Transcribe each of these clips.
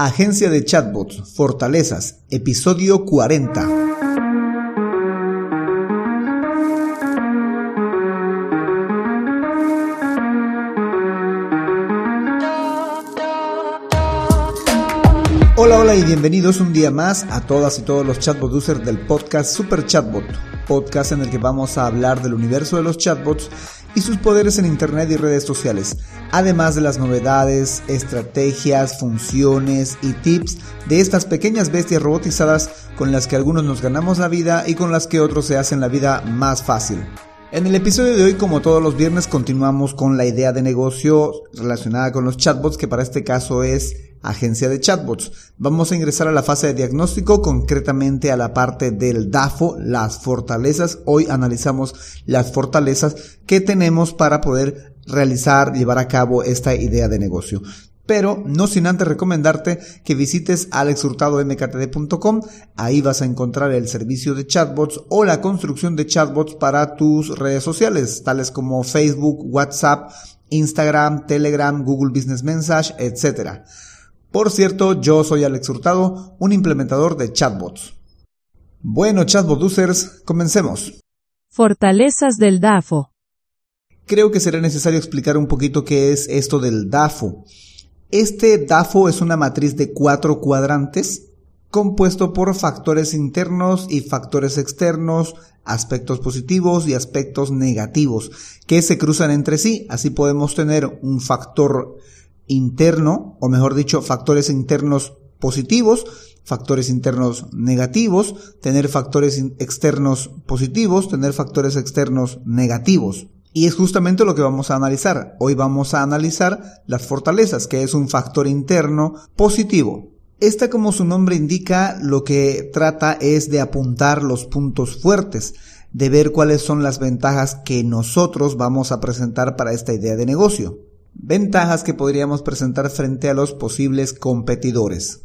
Agencia de Chatbots, Fortalezas, episodio 40. Hola, hola y bienvenidos un día más a todas y todos los chatbot del podcast Super Chatbot, podcast en el que vamos a hablar del universo de los chatbots y sus poderes en Internet y redes sociales, además de las novedades, estrategias, funciones y tips de estas pequeñas bestias robotizadas con las que algunos nos ganamos la vida y con las que otros se hacen la vida más fácil. En el episodio de hoy, como todos los viernes, continuamos con la idea de negocio relacionada con los chatbots, que para este caso es agencia de chatbots. Vamos a ingresar a la fase de diagnóstico, concretamente a la parte del DAFO, las fortalezas. Hoy analizamos las fortalezas que tenemos para poder realizar, llevar a cabo esta idea de negocio pero no sin antes recomendarte que visites alexhurtadomktd.com, ahí vas a encontrar el servicio de chatbots o la construcción de chatbots para tus redes sociales, tales como Facebook, WhatsApp, Instagram, Telegram, Google Business Message, etc. Por cierto, yo soy Alex Hurtado, un implementador de chatbots. Bueno, chatbot users, comencemos. Fortalezas del DAFO. Creo que será necesario explicar un poquito qué es esto del DAFO. Este DAFO es una matriz de cuatro cuadrantes compuesto por factores internos y factores externos, aspectos positivos y aspectos negativos, que se cruzan entre sí. Así podemos tener un factor interno, o mejor dicho, factores internos positivos, factores internos negativos, tener factores externos positivos, tener factores externos negativos. Y es justamente lo que vamos a analizar. Hoy vamos a analizar las fortalezas, que es un factor interno positivo. Esta, como su nombre indica, lo que trata es de apuntar los puntos fuertes, de ver cuáles son las ventajas que nosotros vamos a presentar para esta idea de negocio. Ventajas que podríamos presentar frente a los posibles competidores.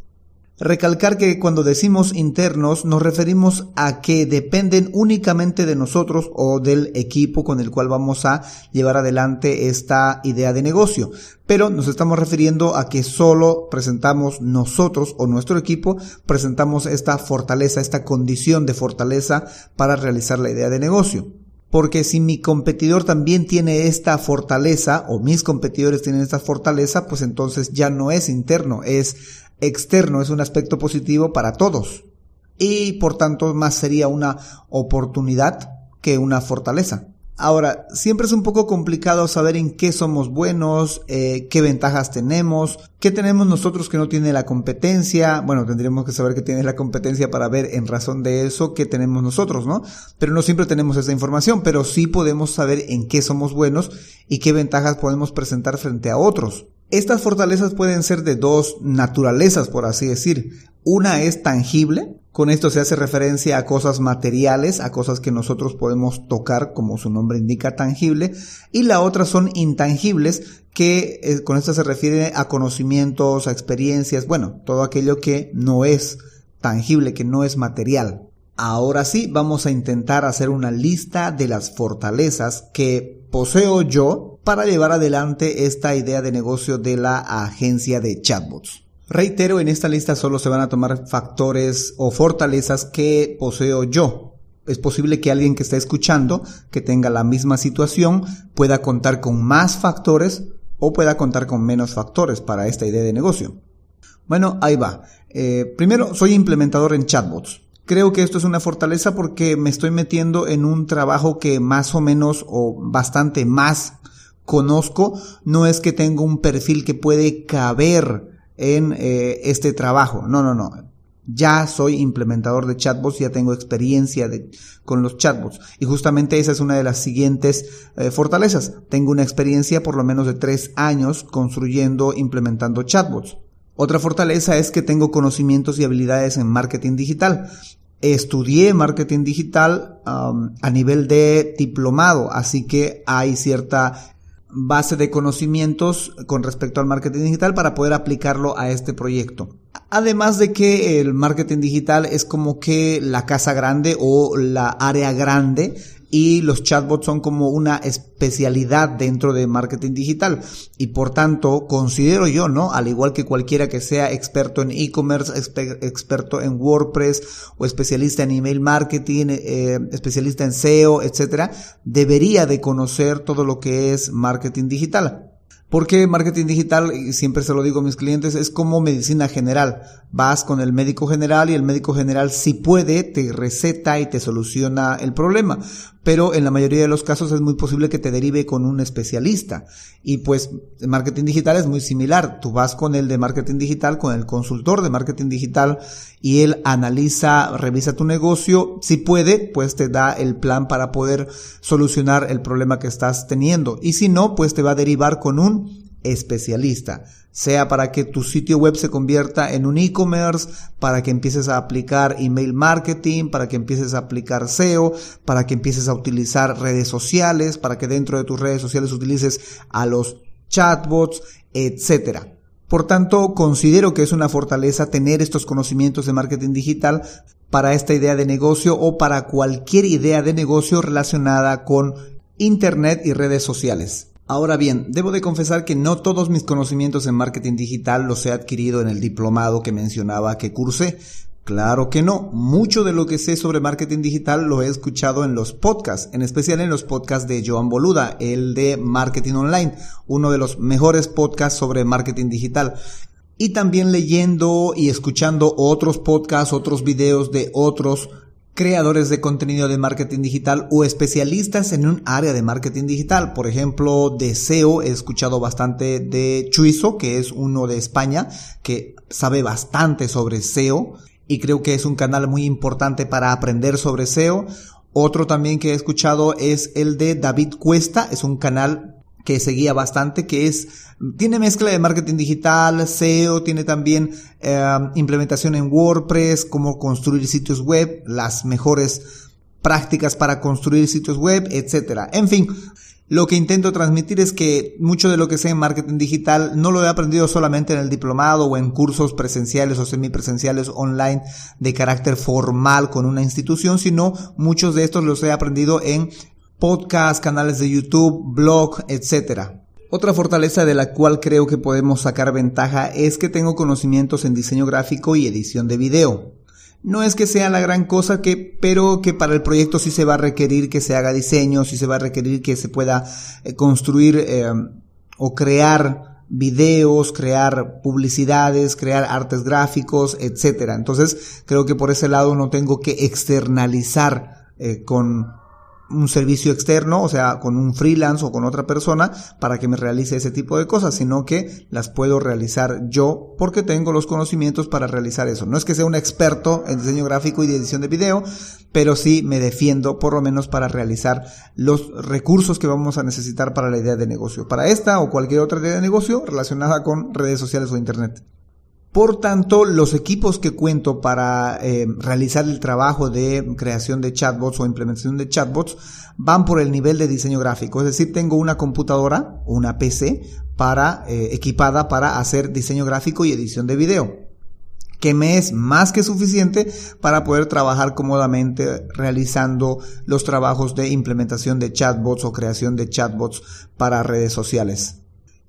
Recalcar que cuando decimos internos nos referimos a que dependen únicamente de nosotros o del equipo con el cual vamos a llevar adelante esta idea de negocio. Pero nos estamos refiriendo a que solo presentamos nosotros o nuestro equipo presentamos esta fortaleza, esta condición de fortaleza para realizar la idea de negocio porque si mi competidor también tiene esta fortaleza o mis competidores tienen esta fortaleza, pues entonces ya no es interno, es externo, es un aspecto positivo para todos. Y por tanto más sería una oportunidad que una fortaleza. Ahora, siempre es un poco complicado saber en qué somos buenos, eh, qué ventajas tenemos, qué tenemos nosotros que no tiene la competencia. Bueno, tendríamos que saber qué tiene la competencia para ver en razón de eso qué tenemos nosotros, ¿no? Pero no siempre tenemos esa información, pero sí podemos saber en qué somos buenos y qué ventajas podemos presentar frente a otros. Estas fortalezas pueden ser de dos naturalezas, por así decir. Una es tangible, con esto se hace referencia a cosas materiales, a cosas que nosotros podemos tocar, como su nombre indica, tangible, y la otra son intangibles, que eh, con esto se refiere a conocimientos, a experiencias, bueno, todo aquello que no es tangible, que no es material. Ahora sí, vamos a intentar hacer una lista de las fortalezas que poseo yo para llevar adelante esta idea de negocio de la agencia de chatbots. Reitero, en esta lista solo se van a tomar factores o fortalezas que poseo yo. Es posible que alguien que está escuchando, que tenga la misma situación, pueda contar con más factores o pueda contar con menos factores para esta idea de negocio. Bueno, ahí va. Eh, primero, soy implementador en chatbots. Creo que esto es una fortaleza porque me estoy metiendo en un trabajo que más o menos o bastante más conozco. No es que tengo un perfil que puede caber en eh, este trabajo. No, no, no. Ya soy implementador de chatbots, ya tengo experiencia de, con los chatbots. Y justamente esa es una de las siguientes eh, fortalezas. Tengo una experiencia por lo menos de tres años construyendo, implementando chatbots. Otra fortaleza es que tengo conocimientos y habilidades en marketing digital. Estudié marketing digital a nivel de diplomado, así que hay cierta base de conocimientos con respecto al marketing digital para poder aplicarlo a este proyecto. Además de que el marketing digital es como que la casa grande o la área grande y los chatbots son como una especialidad dentro de marketing digital y por tanto considero yo, ¿no? Al igual que cualquiera que sea experto en e-commerce, experto en WordPress o especialista en email marketing, eh, especialista en SEO, etcétera, debería de conocer todo lo que es marketing digital. Porque marketing digital, y siempre se lo digo a mis clientes, es como medicina general. Vas con el médico general y el médico general si puede te receta y te soluciona el problema pero en la mayoría de los casos es muy posible que te derive con un especialista. Y pues marketing digital es muy similar. Tú vas con el de marketing digital, con el consultor de marketing digital y él analiza, revisa tu negocio. Si puede, pues te da el plan para poder solucionar el problema que estás teniendo. Y si no, pues te va a derivar con un especialista sea para que tu sitio web se convierta en un e-commerce, para que empieces a aplicar email marketing, para que empieces a aplicar SEO, para que empieces a utilizar redes sociales, para que dentro de tus redes sociales utilices a los chatbots, etcétera. Por tanto, considero que es una fortaleza tener estos conocimientos de marketing digital para esta idea de negocio o para cualquier idea de negocio relacionada con Internet y redes sociales. Ahora bien, debo de confesar que no todos mis conocimientos en marketing digital los he adquirido en el diplomado que mencionaba que cursé. Claro que no, mucho de lo que sé sobre marketing digital lo he escuchado en los podcasts, en especial en los podcasts de Joan Boluda, el de Marketing Online, uno de los mejores podcasts sobre marketing digital. Y también leyendo y escuchando otros podcasts, otros videos de otros creadores de contenido de marketing digital o especialistas en un área de marketing digital. Por ejemplo, de SEO he escuchado bastante de Chuizo, que es uno de España, que sabe bastante sobre SEO y creo que es un canal muy importante para aprender sobre SEO. Otro también que he escuchado es el de David Cuesta, es un canal que seguía bastante, que es, tiene mezcla de marketing digital, SEO, tiene también eh, implementación en WordPress, cómo construir sitios web, las mejores prácticas para construir sitios web, etcétera. En fin, lo que intento transmitir es que mucho de lo que sé en marketing digital no lo he aprendido solamente en el diplomado o en cursos presenciales o semipresenciales online de carácter formal con una institución, sino muchos de estos los he aprendido en podcast, canales de YouTube, blog, etc. Otra fortaleza de la cual creo que podemos sacar ventaja es que tengo conocimientos en diseño gráfico y edición de video. No es que sea la gran cosa que, pero que para el proyecto sí se va a requerir que se haga diseño, sí se va a requerir que se pueda eh, construir eh, o crear videos, crear publicidades, crear artes gráficos, etc. Entonces creo que por ese lado no tengo que externalizar eh, con un servicio externo, o sea, con un freelance o con otra persona para que me realice ese tipo de cosas, sino que las puedo realizar yo porque tengo los conocimientos para realizar eso. No es que sea un experto en diseño gráfico y de edición de video, pero sí me defiendo por lo menos para realizar los recursos que vamos a necesitar para la idea de negocio, para esta o cualquier otra idea de negocio relacionada con redes sociales o internet. Por tanto, los equipos que cuento para eh, realizar el trabajo de creación de chatbots o implementación de chatbots van por el nivel de diseño gráfico. Es decir, tengo una computadora, una PC, para, eh, equipada para hacer diseño gráfico y edición de video que me es más que suficiente para poder trabajar cómodamente realizando los trabajos de implementación de chatbots o creación de chatbots para redes sociales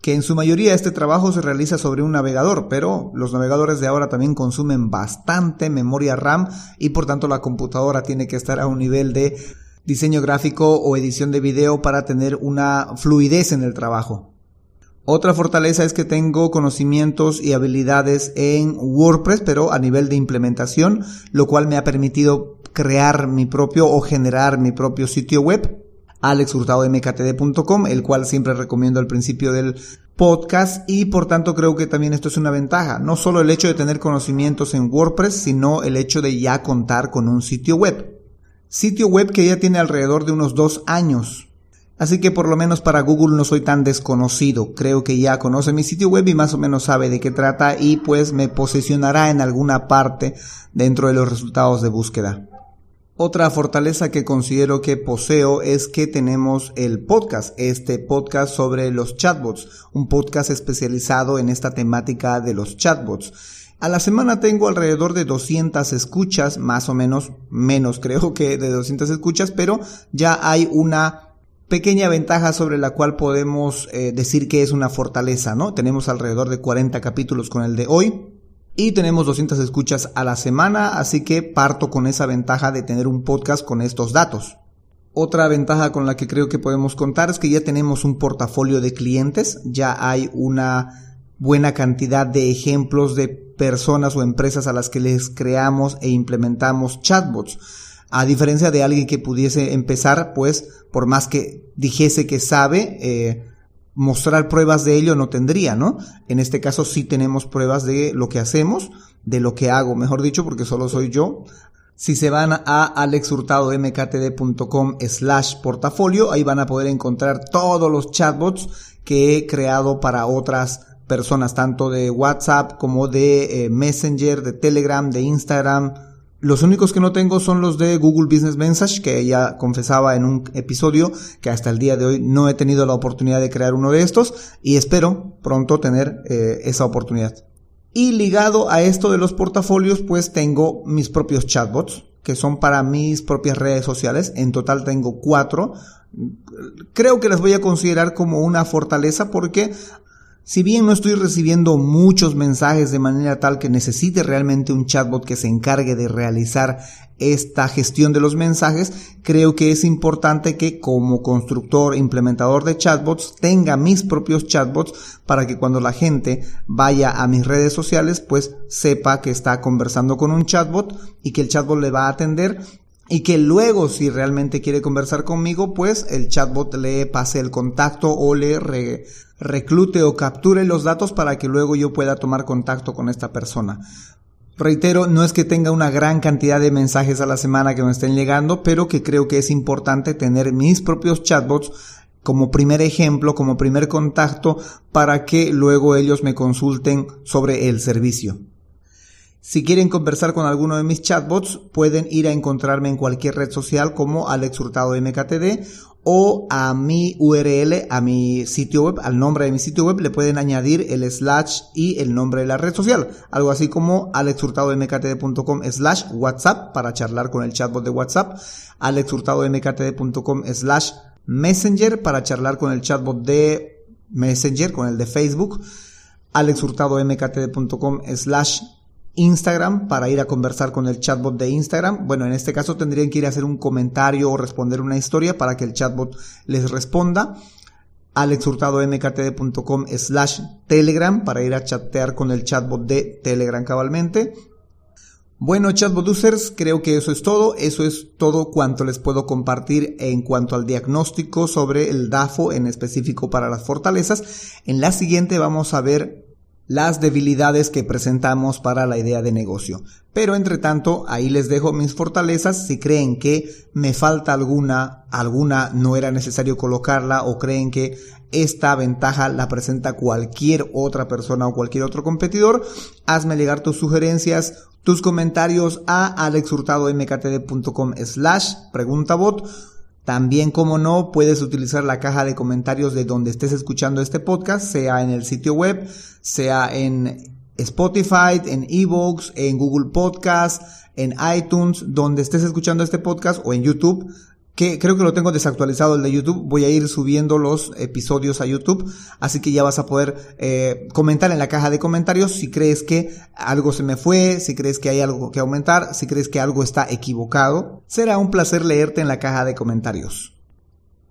que en su mayoría este trabajo se realiza sobre un navegador, pero los navegadores de ahora también consumen bastante memoria RAM y por tanto la computadora tiene que estar a un nivel de diseño gráfico o edición de video para tener una fluidez en el trabajo. Otra fortaleza es que tengo conocimientos y habilidades en WordPress, pero a nivel de implementación, lo cual me ha permitido crear mi propio o generar mi propio sitio web alexhurtadomktd.com, el cual siempre recomiendo al principio del podcast y por tanto creo que también esto es una ventaja, no solo el hecho de tener conocimientos en WordPress, sino el hecho de ya contar con un sitio web. Sitio web que ya tiene alrededor de unos dos años. Así que por lo menos para Google no soy tan desconocido. Creo que ya conoce mi sitio web y más o menos sabe de qué trata y pues me posicionará en alguna parte dentro de los resultados de búsqueda. Otra fortaleza que considero que poseo es que tenemos el podcast, este podcast sobre los chatbots, un podcast especializado en esta temática de los chatbots. A la semana tengo alrededor de 200 escuchas, más o menos, menos creo que de 200 escuchas, pero ya hay una pequeña ventaja sobre la cual podemos eh, decir que es una fortaleza, ¿no? Tenemos alrededor de 40 capítulos con el de hoy y tenemos 200 escuchas a la semana, así que parto con esa ventaja de tener un podcast con estos datos. Otra ventaja con la que creo que podemos contar es que ya tenemos un portafolio de clientes, ya hay una buena cantidad de ejemplos de personas o empresas a las que les creamos e implementamos chatbots. A diferencia de alguien que pudiese empezar, pues, por más que dijese que sabe, eh, mostrar pruebas de ello no tendría, ¿no? En este caso sí tenemos pruebas de lo que hacemos, de lo que hago, mejor dicho, porque solo soy yo. Si se van a alexhurtadomktd.com slash portafolio, ahí van a poder encontrar todos los chatbots que he creado para otras personas, tanto de WhatsApp como de eh, Messenger, de Telegram, de Instagram. Los únicos que no tengo son los de Google Business Message, que ya confesaba en un episodio que hasta el día de hoy no he tenido la oportunidad de crear uno de estos y espero pronto tener eh, esa oportunidad. Y ligado a esto de los portafolios, pues tengo mis propios chatbots, que son para mis propias redes sociales. En total tengo cuatro. Creo que las voy a considerar como una fortaleza porque si bien no estoy recibiendo muchos mensajes de manera tal que necesite realmente un chatbot que se encargue de realizar esta gestión de los mensajes, creo que es importante que como constructor, implementador de chatbots, tenga mis propios chatbots para que cuando la gente vaya a mis redes sociales, pues sepa que está conversando con un chatbot y que el chatbot le va a atender y que luego si realmente quiere conversar conmigo, pues el chatbot le pase el contacto o le reclute o capture los datos para que luego yo pueda tomar contacto con esta persona. Reitero, no es que tenga una gran cantidad de mensajes a la semana que me estén llegando, pero que creo que es importante tener mis propios chatbots como primer ejemplo, como primer contacto, para que luego ellos me consulten sobre el servicio. Si quieren conversar con alguno de mis chatbots, pueden ir a encontrarme en cualquier red social como Alex Hurtado MKTD o a mi URL, a mi sitio web, al nombre de mi sitio web, le pueden añadir el slash y el nombre de la red social. Algo así como alexhurtadomktd.com slash WhatsApp para charlar con el chatbot de WhatsApp, alexhurtadomktd.com slash Messenger para charlar con el chatbot de Messenger, con el de Facebook, alexhurtadomktd.com slash Instagram para ir a conversar con el chatbot de Instagram. Bueno, en este caso tendrían que ir a hacer un comentario o responder una historia para que el chatbot les responda. alexhurtadomktd.com slash telegram para ir a chatear con el chatbot de Telegram cabalmente. Bueno, chatbot users, creo que eso es todo. Eso es todo cuanto les puedo compartir en cuanto al diagnóstico sobre el DAFO en específico para las fortalezas. En la siguiente vamos a ver las debilidades que presentamos para la idea de negocio. Pero entre tanto, ahí les dejo mis fortalezas. Si creen que me falta alguna, alguna no era necesario colocarla o creen que esta ventaja la presenta cualquier otra persona o cualquier otro competidor, hazme llegar tus sugerencias, tus comentarios a alexhurtadomktd.com slash preguntabot también, como no, puedes utilizar la caja de comentarios de donde estés escuchando este podcast, sea en el sitio web, sea en Spotify, en Evox, en Google Podcast, en iTunes, donde estés escuchando este podcast o en YouTube que creo que lo tengo desactualizado el de YouTube. Voy a ir subiendo los episodios a YouTube, así que ya vas a poder eh, comentar en la caja de comentarios si crees que algo se me fue, si crees que hay algo que aumentar, si crees que algo está equivocado. Será un placer leerte en la caja de comentarios.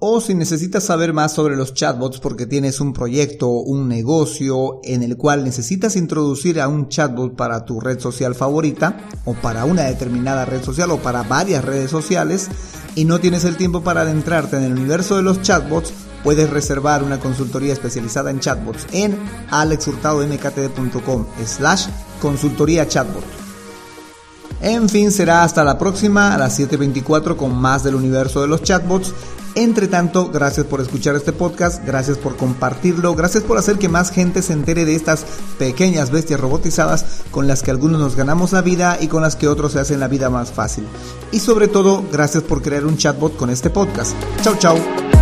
O si necesitas saber más sobre los chatbots porque tienes un proyecto, un negocio en el cual necesitas introducir a un chatbot para tu red social favorita o para una determinada red social o para varias redes sociales y no tienes el tiempo para adentrarte en el universo de los chatbots, puedes reservar una consultoría especializada en chatbots en alexhurtadomktd.com slash consultoría chatbot. En fin, será hasta la próxima a las 7.24 con más del universo de los chatbots entre tanto, gracias por escuchar este podcast, gracias por compartirlo, gracias por hacer que más gente se entere de estas pequeñas bestias robotizadas con las que algunos nos ganamos la vida y con las que otros se hacen la vida más fácil. Y sobre todo, gracias por crear un chatbot con este podcast. Chao, chao.